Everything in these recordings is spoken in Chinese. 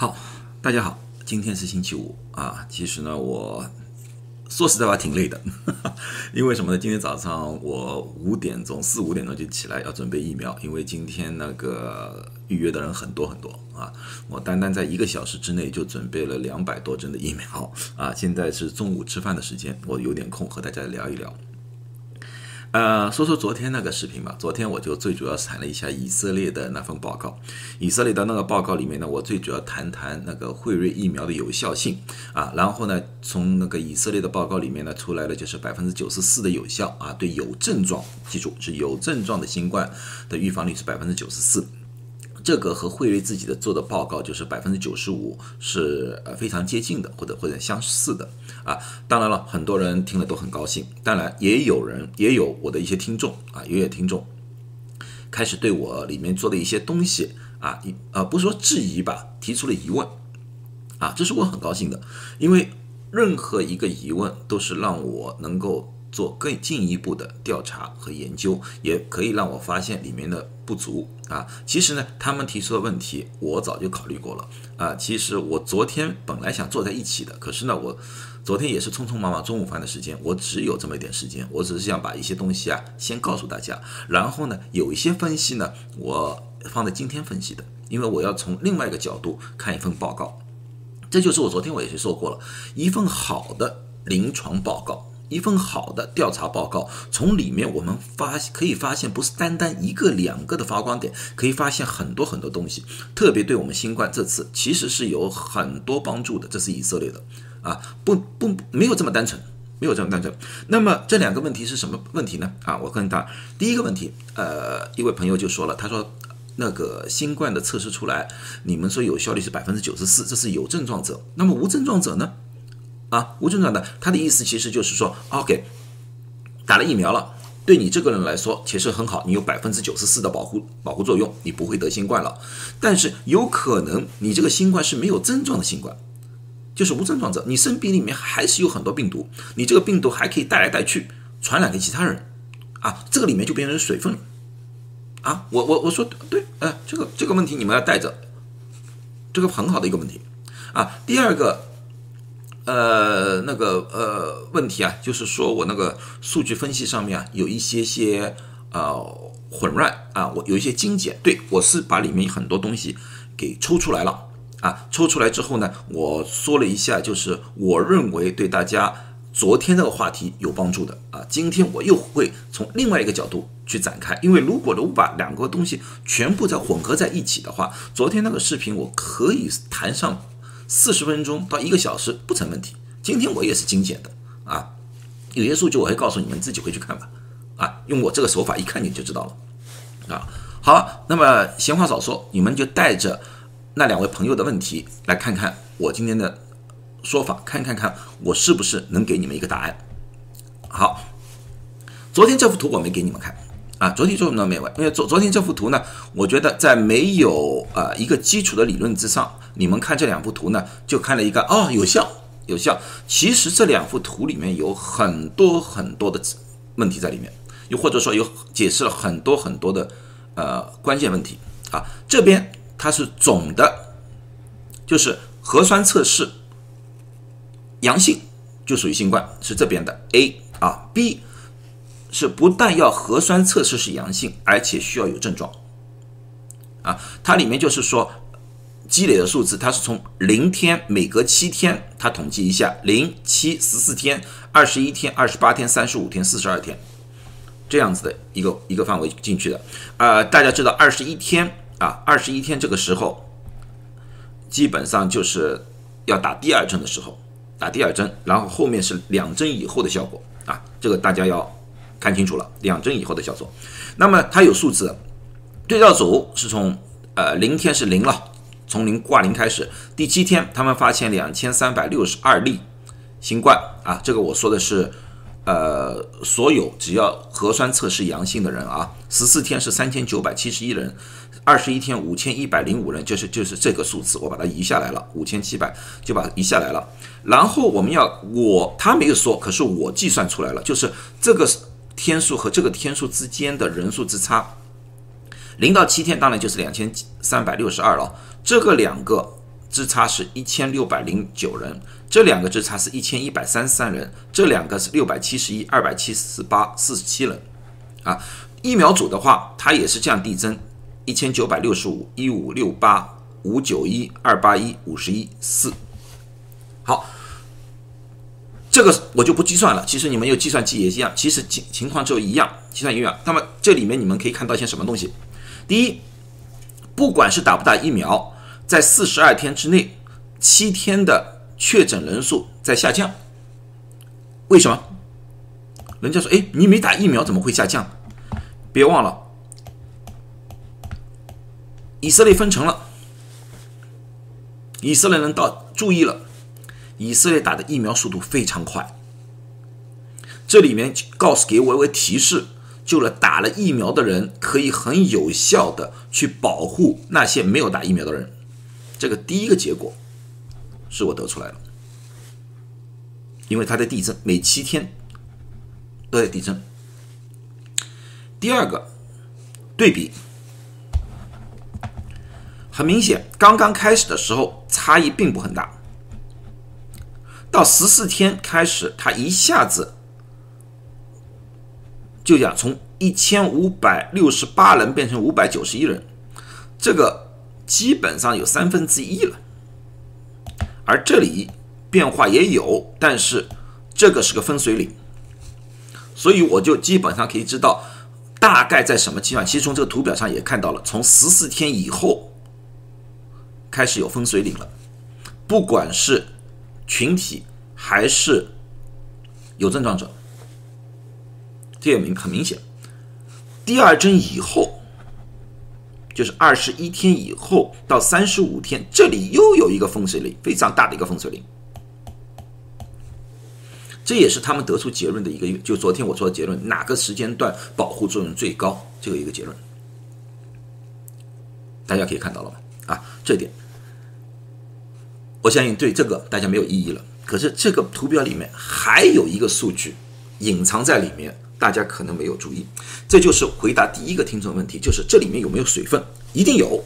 好，大家好，今天是星期五啊。其实呢，我说实在话挺累的，因为什么呢？今天早上我五点钟四五点钟就起来要准备疫苗，因为今天那个预约的人很多很多啊。我单单在一个小时之内就准备了两百多针的疫苗啊。现在是中午吃饭的时间，我有点空和大家聊一聊。呃，说说昨天那个视频吧。昨天我就最主要谈了一下以色列的那份报告。以色列的那个报告里面呢，我最主要谈谈那个辉瑞疫苗的有效性啊。然后呢，从那个以色列的报告里面呢，出来了就是百分之九十四的有效啊。对有症状，记住是有症状的新冠的预防率是百分之九十四。这个和辉瑞自己的做的报告就是百分之九十五是呃非常接近的，或者或者相似的啊。当然了，很多人听了都很高兴。当然，也有人也有我的一些听众啊，也有听众开始对我里面做的一些东西啊，一呃不是说质疑吧，提出了疑问啊，这是我很高兴的，因为任何一个疑问都是让我能够。做更进一步的调查和研究，也可以让我发现里面的不足啊。其实呢，他们提出的问题我早就考虑过了啊。其实我昨天本来想坐在一起的，可是呢，我昨天也是匆匆忙忙中午饭的时间，我只有这么一点时间，我只是想把一些东西啊先告诉大家，然后呢，有一些分析呢，我放在今天分析的，因为我要从另外一个角度看一份报告。这就是我昨天我也是说过了，一份好的临床报告。一份好的调查报告，从里面我们发可以发现，不是单单一个两个的发光点，可以发现很多很多东西，特别对我们新冠这次其实是有很多帮助的。这是以色列的啊，不不没有这么单纯，没有这么单纯。那么这两个问题是什么问题呢？啊，我跟他第一个问题，呃，一位朋友就说了，他说那个新冠的测试出来，你们说有效率是百分之九十四，这是有症状者，那么无症状者呢？啊，无症状的，他的意思其实就是说，OK，打了疫苗了，对你这个人来说其实很好，你有百分之九十四的保护保护作用，你不会得新冠了。但是有可能你这个新冠是没有症状的新冠，就是无症状者，你身体里面还是有很多病毒，你这个病毒还可以带来带去，传染给其他人，啊，这个里面就变成水分了。啊，我我我说对，呃，这个这个问题你们要带着，这个很好的一个问题。啊，第二个。呃，那个呃问题啊，就是说我那个数据分析上面啊有一些些呃混乱啊，我有一些精简，对我是把里面很多东西给抽出来了啊，抽出来之后呢，我说了一下，就是我认为对大家昨天那个话题有帮助的啊，今天我又会从另外一个角度去展开，因为如果我把两个东西全部再混合在一起的话，昨天那个视频我可以谈上。四十分钟到一个小时不成问题。今天我也是精简的啊，有些数据我会告诉你们自己回去看吧。啊，用我这个手法一看你就知道了。啊，好，那么闲话少说，你们就带着那两位朋友的问题来看看我今天的说法，看看看我是不是能给你们一个答案。好，昨天这幅图我没给你们看。啊，昨天做那没完，因为昨昨天这幅图呢，我觉得在没有啊一个基础的理论之上，你们看这两幅图呢，就看了一个哦有效有效。其实这两幅图里面有很多很多的问题在里面，又或者说有解释了很多很多的呃关键问题啊。这边它是总的，就是核酸测试阳性就属于新冠，是这边的 A 啊 B。是不但要核酸测试是阳性，而且需要有症状，啊，它里面就是说积累的数字，它是从零天每隔七天，它统计一下零七十四天、二十一天、二十八天、三十五天、四十二天这样子的一个一个范围进去的，呃，大家知道二十一天啊，二十一天这个时候基本上就是要打第二针的时候，打第二针，然后后面是两针以后的效果啊，这个大家要。看清楚了，两针以后的叫做。那么它有数字，对照组是从呃零天是零了，从零挂零开始。第七天他们发现两千三百六十二例新冠啊，这个我说的是呃所有只要核酸测试阳性的人啊。十四天是三千九百七十一人，二十一天五千一百零五人，就是就是这个数字，我把它移下来了，五千七百就把它移下来了。然后我们要我他没有说，可是我计算出来了，就是这个天数和这个天数之间的人数之差，零到七天当然就是两千三百六十二了。这个两个之差是一千六百零九人，这两个之差是一千一百三十三人，这两个是六百七十一、二百七十八、四十七人。啊，疫苗组的话，它也是这样递增：一千九百六十五、一五六八、五九一、二八一、五十一、四。好，这个我就不计算了。其实你们用计算机也一样，其实情情况就一样，计算一样。那么这里面你们可以看到一些什么东西？第一，不管是打不打疫苗，在四十二天之内，七天的确诊人数在下降。为什么？人家说：“哎，你没打疫苗怎么会下降？”别忘了，以色列分成了，以色列人到注意了，以色列打的疫苗速度非常快。这里面告诉给我一个提示，就是打了疫苗的人可以很有效的去保护那些没有打疫苗的人。这个第一个结果是我得出来了，因为它在地震每七天。都在递增。第二个对比很明显，刚刚开始的时候差异并不很大，到十四天开始，它一下子就讲从一千五百六十八人变成五百九十一人，这个基本上有三分之一了。而这里变化也有，但是这个是个分水岭。所以我就基本上可以知道大概在什么期段。其实从这个图表上也看到了，从十四天以后开始有分水岭了。不管是群体还是有症状者，这也明很明显。第二针以后，就是二十一天以后到三十五天，这里又有一个分水岭，非常大的一个分水岭。这也是他们得出结论的一个，就昨天我说的结论，哪个时间段保护作用最高？这个一个结论，大家可以看到了吧？啊，这点，我相信对这个大家没有异议了。可是这个图表里面还有一个数据隐藏在里面，大家可能没有注意。这就是回答第一个听众问题，就是这里面有没有水分？一定有，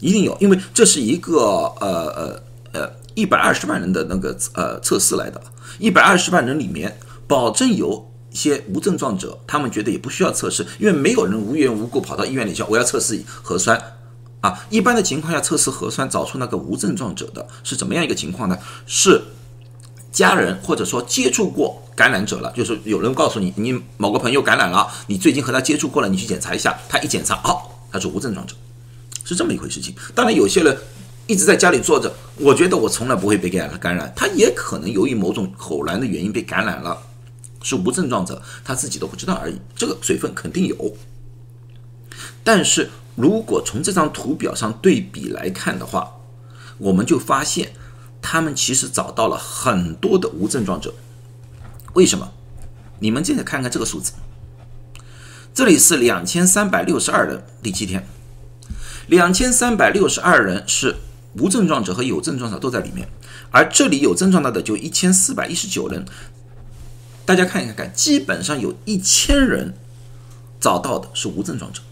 一定有，因为这是一个呃呃呃一百二十万人的那个呃测试来的。一百二十万人里面，保证有一些无症状者，他们觉得也不需要测试，因为没有人无缘无故跑到医院里去我要测试核酸啊。一般的情况下，测试核酸找出那个无症状者的是怎么样一个情况呢？是家人或者说接触过感染者了，就是有人告诉你你某个朋友感染了，你最近和他接触过了，你去检查一下，他一检查，哦，他是无症状者，是这么一回事情。当然，有些人。一直在家里坐着，我觉得我从来不会被感染。感染，他也可能由于某种偶然的原因被感染了，是无症状者，他自己都不知道而已。这个水分肯定有，但是如果从这张图表上对比来看的话，我们就发现他们其实找到了很多的无症状者。为什么？你们现在看看这个数字，这里是两千三百六十二人，第七天，两千三百六十二人是。无症状者和有症状者都在里面，而这里有症状的就一千四百一十九人。大家看一看，基本上有一千人找到的是无症状者，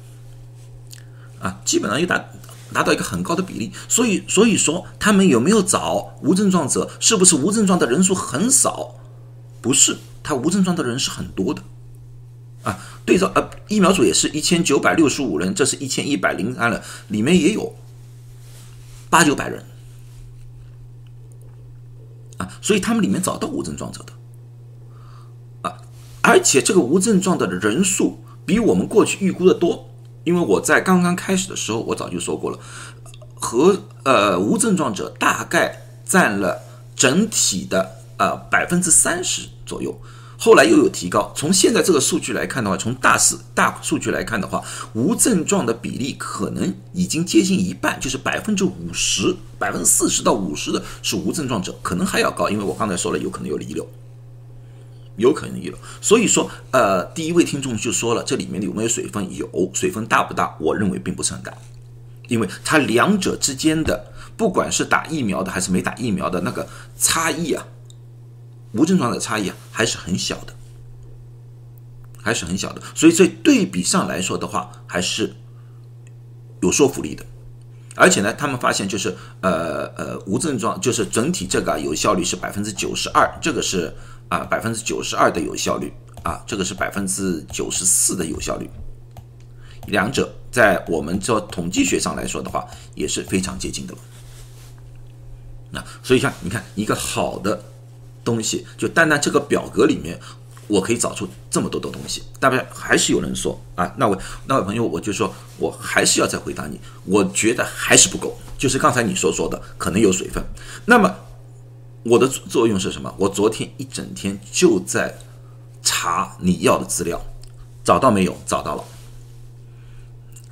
啊，基本上又达达到一个很高的比例。所以，所以说他们有没有找无症状者？是不是无症状的人数很少？不是，他无症状的人是很多的，啊，对照呃，疫苗组也是一千九百六十五人，这是一千一百零三人，里面也有。八九百人啊，所以他们里面找到无症状者的啊，而且这个无症状的人数比我们过去预估的多。因为我在刚刚开始的时候，我早就说过了，和呃无症状者大概占了整体的呃百分之三十左右。后来又有提高，从现在这个数据来看的话，从大四大数据来看的话，无症状的比例可能已经接近一半，就是百分之五十、百分之四十到五十的是无症状者，可能还要高，因为我刚才说了，有可能有遗留，有可能遗留。所以说，呃，第一位听众就说了，这里面有没有水分？有水分大不大？我认为并不是很大，因为它两者之间的，不管是打疫苗的还是没打疫苗的那个差异啊。无症状的差异啊，还是很小的，还是很小的，所以在对比上来说的话，还是有说服力的。而且呢，他们发现就是呃呃无症状，就是整体这个有效率是百分之九十二，这个是啊百分之九十二的有效率啊，这个是百分之九十四的有效率，两者在我们做统计学上来说的话也是非常接近的。那所以像你看一个好的东西，就单单这个表格里面。我可以找出这么多的东西，大不还是有人说啊，那位那位朋友，我就说我还是要再回答你，我觉得还是不够，就是刚才你所说的可能有水分。那么我的作用是什么？我昨天一整天就在查你要的资料，找到没有？找到了，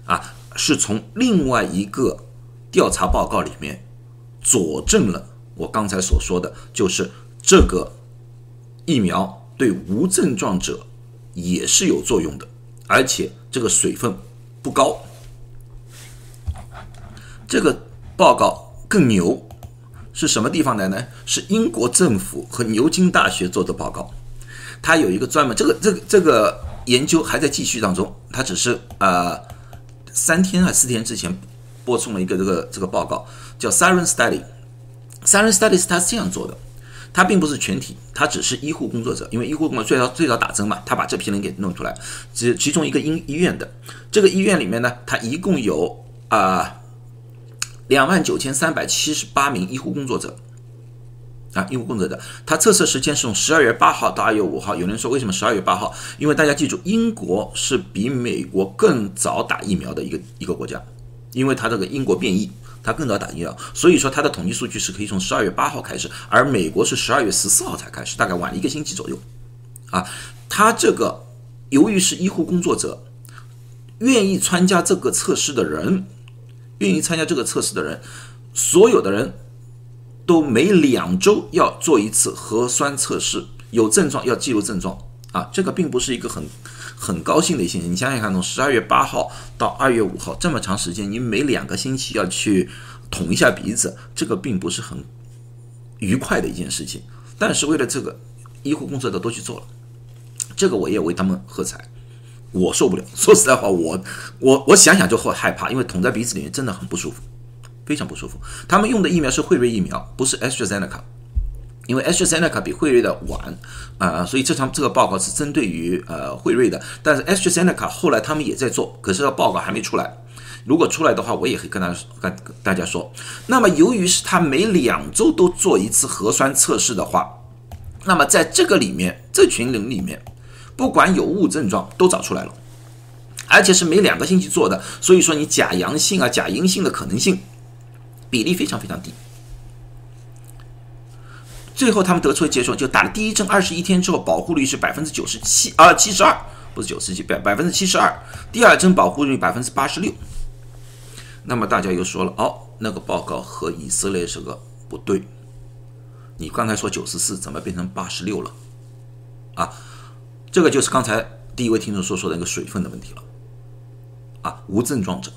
啊，是从另外一个调查报告里面佐证了我刚才所说的，就是这个疫苗。对无症状者也是有作用的，而且这个水分不高。这个报告更牛，是什么地方来呢？是英国政府和牛津大学做的报告。它有一个专门，这个这个这个研究还在继续当中。它只是呃三天还四天之前播送了一个这个这个报告，叫 Siren Study。Siren Studies 它是这样做的。它并不是全体，它只是医护工作者，因为医护工作最早最早打针嘛，他把这批人给弄出来，其其中一个医医院的这个医院里面呢，它一共有啊两万九千三百七十八名医护工作者啊，医护工作者，他测试时间是从十二月八号到二月五号。有人说为什么十二月八号？因为大家记住，英国是比美国更早打疫苗的一个一个国家，因为它这个英国变异。它更早打疫苗，所以说它的统计数据是可以从十二月八号开始，而美国是十二月十四号才开始，大概晚了一个星期左右。啊，他这个由于是医护工作者，愿意参加这个测试的人，愿意参加这个测试的人，所有的人都每两周要做一次核酸测试，有症状要记录症状。啊，这个并不是一个很。很高兴的一些，你想想看，从十二月八号到二月五号这么长时间，你每两个星期要去捅一下鼻子，这个并不是很愉快的一件事情。但是为了这个，医护工作者都去做了，这个我也为他们喝彩。我受不了，说实在话，我我我想想就会害怕，因为捅在鼻子里面真的很不舒服，非常不舒服。他们用的疫苗是辉瑞疫苗，不是 AstraZeneca。因为 AstraZeneca 比辉瑞的晚啊，所以这场这个报告是针对于呃辉瑞的。但是 AstraZeneca 后来他们也在做，可是报告还没出来。如果出来的话，我也会跟大家跟大家说。那么由于是他每两周都做一次核酸测试的话，那么在这个里面，这群人里面，不管有无症状都找出来了，而且是每两个星期做的，所以说你假阳性啊、假阴性的可能性比例非常非常低。最后，他们得出的结论就打了第一针二十一天之后，保护率是百分之九十七啊，七十二，不是九十七，百百分之七十二。第二针保护率百分之八十六。那么大家又说了，哦，那个报告和以色列这个不对。你刚才说九十四，怎么变成八十六了？啊，这个就是刚才第一位听众所说的那个水分的问题了。啊，无症状者，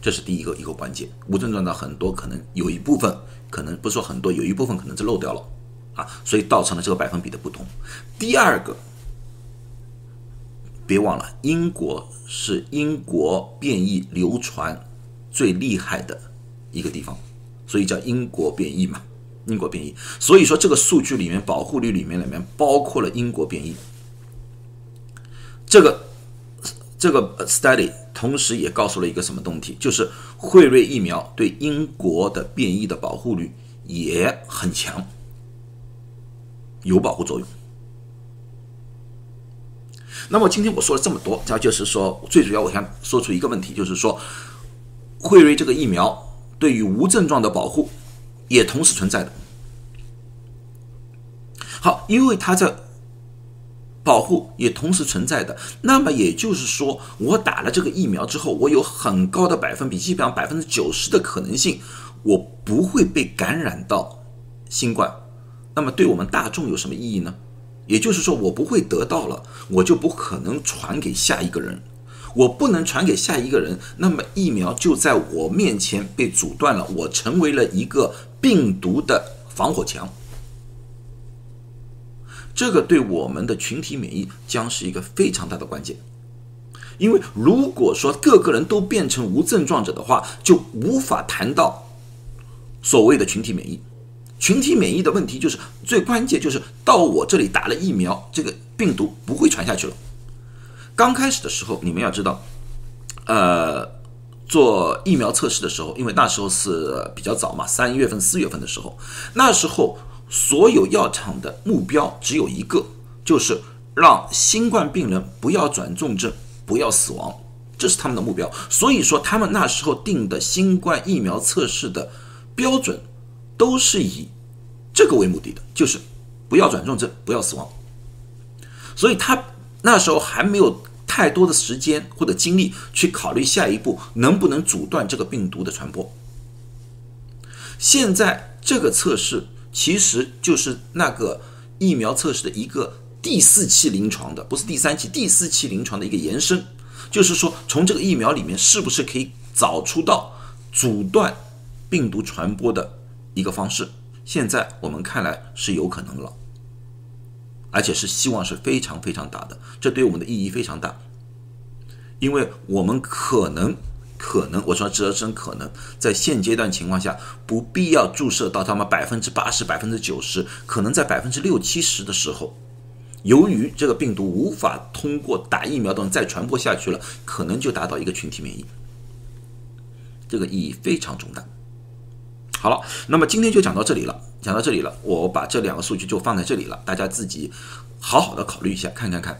这是第一个一个关键。无症状的很多可能有一部分。可能不说很多，有一部分可能是漏掉了啊，所以造成了这个百分比的不同。第二个，别忘了，英国是英国变异流传最厉害的一个地方，所以叫英国变异嘛，英国变异。所以说这个数据里面，保护率里面里面包括了英国变异。这个这个 study 同时也告诉了一个什么东西，就是。辉瑞疫苗对英国的变异的保护率也很强，有保护作用。那么今天我说了这么多，这就是说，最主要我想说出一个问题，就是说，辉瑞这个疫苗对于无症状的保护也同时存在的。好，因为它在。保护也同时存在的，那么也就是说，我打了这个疫苗之后，我有很高的百分比，基本上百分之九十的可能性，我不会被感染到新冠。那么对我们大众有什么意义呢？也就是说，我不会得到了，我就不可能传给下一个人。我不能传给下一个人，那么疫苗就在我面前被阻断了，我成为了一个病毒的防火墙。这个对我们的群体免疫将是一个非常大的关键。因为如果说各个人都变成无症状者的话，就无法谈到所谓的群体免疫。群体免疫的问题就是最关键，就是到我这里打了疫苗，这个病毒不会传下去了。刚开始的时候，你们要知道，呃，做疫苗测试的时候，因为那时候是比较早嘛，三月份、四月份的时候，那时候所有药厂的目标只有一个，就是让新冠病人不要转重症。不要死亡，这是他们的目标。所以说，他们那时候定的新冠疫苗测试的标准，都是以这个为目的的，就是不要转重症，不要死亡。所以他那时候还没有太多的时间或者精力去考虑下一步能不能阻断这个病毒的传播。现在这个测试其实就是那个疫苗测试的一个。第四期临床的不是第三期，第四期临床的一个延伸，就是说从这个疫苗里面是不是可以找出到阻断病毒传播的一个方式？现在我们看来是有可能了，而且是希望是非常非常大的，这对我们的意义非常大，因为我们可能可能我说这真可能在现阶段情况下不必要注射到他们百分之八十、百分之九十，可能在百分之六七十的时候。由于这个病毒无法通过打疫苗等再传播下去了，可能就达到一个群体免疫，这个意义非常重大。好了，那么今天就讲到这里了，讲到这里了，我把这两个数据就放在这里了，大家自己好好的考虑一下，看看看。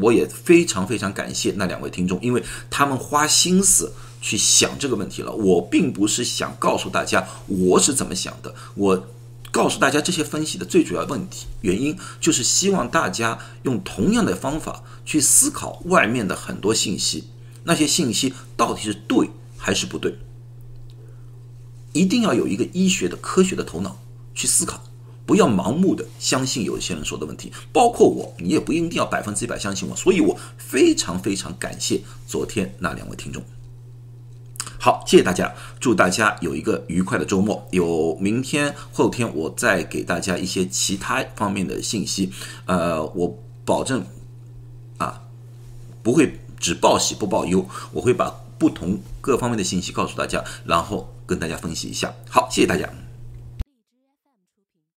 我也非常非常感谢那两位听众，因为他们花心思去想这个问题了。我并不是想告诉大家我是怎么想的，我。告诉大家这些分析的最主要问题原因，就是希望大家用同样的方法去思考外面的很多信息，那些信息到底是对还是不对？一定要有一个医学的科学的头脑去思考，不要盲目的相信有些人说的问题，包括我，你也不一定要百分之一百相信我。所以我非常非常感谢昨天那两位听众。好，谢谢大家，祝大家有一个愉快的周末。有明天、后天，我再给大家一些其他方面的信息。呃，我保证啊，不会只报喜不报忧，我会把不同各方面的信息告诉大家，然后跟大家分析一下。好，谢谢大家。